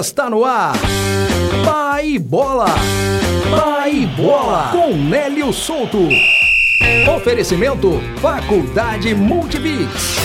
Está no ar. Pai Bola. Pai Bola. Com Nélio Souto. Oferecimento Faculdade Multibix.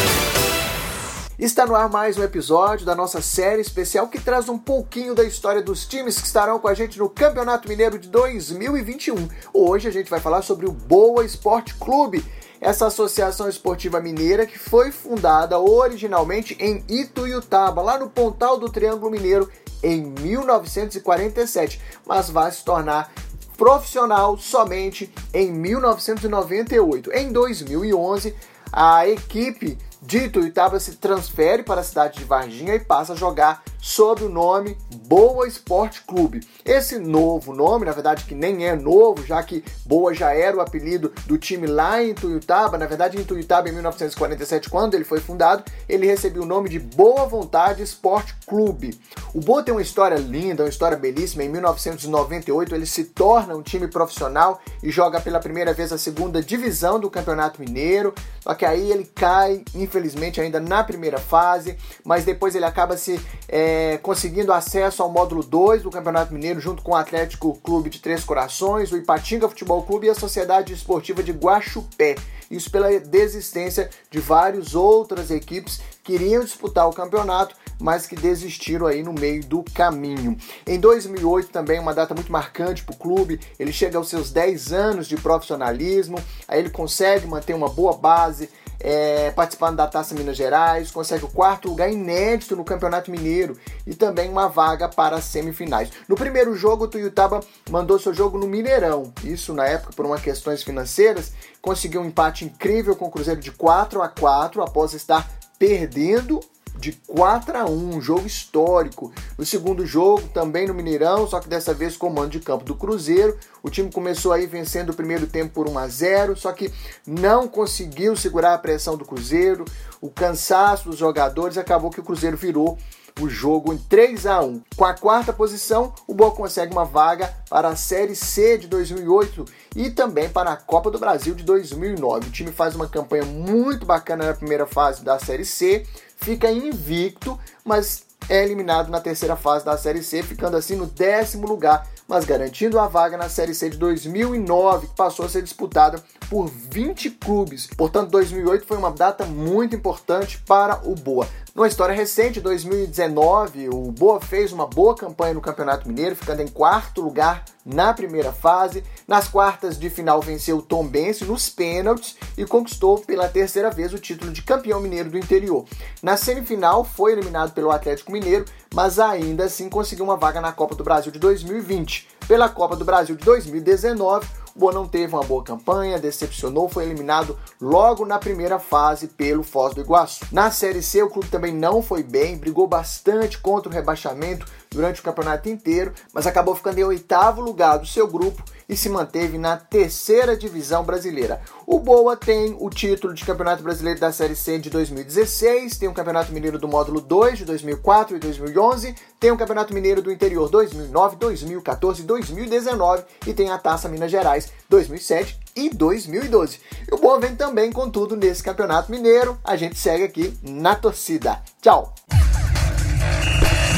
Está no ar mais um episódio da nossa série especial que traz um pouquinho da história dos times que estarão com a gente no Campeonato Mineiro de 2021. Hoje a gente vai falar sobre o Boa Esporte Clube, essa associação esportiva mineira que foi fundada originalmente em Ituiutaba, lá no Pontal do Triângulo Mineiro, em 1947, mas vai se tornar profissional somente em 1998. Em 2011, a equipe de Ituiutaba se transfere para a cidade de Varginha e passa a jogar sob o nome Boa Esporte Clube. Esse novo nome, na verdade que nem é novo, já que Boa já era o apelido do time lá em Tuiutaba, na verdade em Tuiutaba em 1947, quando ele foi fundado, ele recebeu o nome de Boa Vontade Esporte Clube. O Boa tem uma história linda, uma história belíssima. Em 1998 ele se torna um time profissional e joga pela primeira vez a segunda divisão do Campeonato Mineiro, só que aí ele cai, infelizmente, ainda na primeira fase, mas depois ele acaba se... É, é, conseguindo acesso ao módulo 2 do Campeonato Mineiro, junto com o Atlético Clube de Três Corações, o Ipatinga Futebol Clube e a Sociedade Esportiva de Guaxupé. Isso pela desistência de várias outras equipes que iriam disputar o campeonato, mas que desistiram aí no meio do caminho. Em 2008 também uma data muito marcante para o clube, ele chega aos seus 10 anos de profissionalismo, aí ele consegue manter uma boa base, é, participando da Taça Minas Gerais, consegue o quarto lugar inédito no Campeonato Mineiro e também uma vaga para as semifinais. No primeiro jogo, o Tuiutaba mandou seu jogo no Mineirão, isso na época por uma questões financeiras, conseguiu um empate incrível com o Cruzeiro de 4 a 4 após estar perdendo de 4 a 1, um jogo histórico. No segundo jogo, também no Mineirão, só que dessa vez comando de campo do Cruzeiro. O time começou aí vencendo o primeiro tempo por 1 a 0, só que não conseguiu segurar a pressão do Cruzeiro. O cansaço dos jogadores acabou que o Cruzeiro virou o jogo em 3 a 1. Com a quarta posição, o Boa consegue uma vaga para a Série C de 2008 e também para a Copa do Brasil de 2009. O time faz uma campanha muito bacana na primeira fase da Série C, fica invicto, mas é eliminado na terceira fase da Série C, ficando assim no décimo lugar, mas garantindo a vaga na Série C de 2009, que passou a ser disputada por 20 clubes. Portanto, 2008 foi uma data muito importante para o Boa. Numa história recente, 2019, o Boa fez uma boa campanha no Campeonato Mineiro, ficando em quarto lugar na primeira fase. Nas quartas de final venceu o Tombense nos pênaltis e conquistou pela terceira vez o título de campeão mineiro do interior. Na semifinal foi eliminado pelo Atlético Mineiro, mas ainda assim conseguiu uma vaga na Copa do Brasil de 2020. Pela Copa do Brasil de 2019, o Boa não teve uma boa campanha, decepcionou, foi eliminado logo na primeira fase pelo Foz do Iguaçu. Na Série C, o clube também não foi bem, brigou bastante contra o rebaixamento durante o campeonato inteiro, mas acabou ficando em oitavo lugar do seu grupo e se manteve na terceira divisão brasileira. O Boa tem o título de Campeonato Brasileiro da Série C de 2016, tem o Campeonato Mineiro do Módulo 2 de 2004 e 2011, tem o Campeonato Mineiro do Interior 2009, 2014 e 2019 e tem a Taça Minas Gerais 2007 e 2012. E o Boa vem também com tudo nesse Campeonato Mineiro. A gente segue aqui na torcida. Tchau!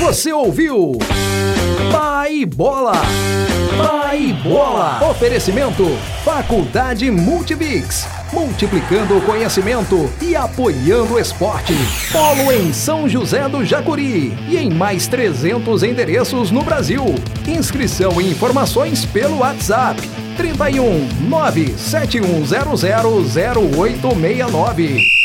Você ouviu? Pai Bola! Pai Bola! Oferecimento: Faculdade Multibix. Multiplicando o conhecimento e apoiando o esporte. Polo em São José do Jacuri e em mais 300 endereços no Brasil. Inscrição e informações pelo WhatsApp 31 97100 0869.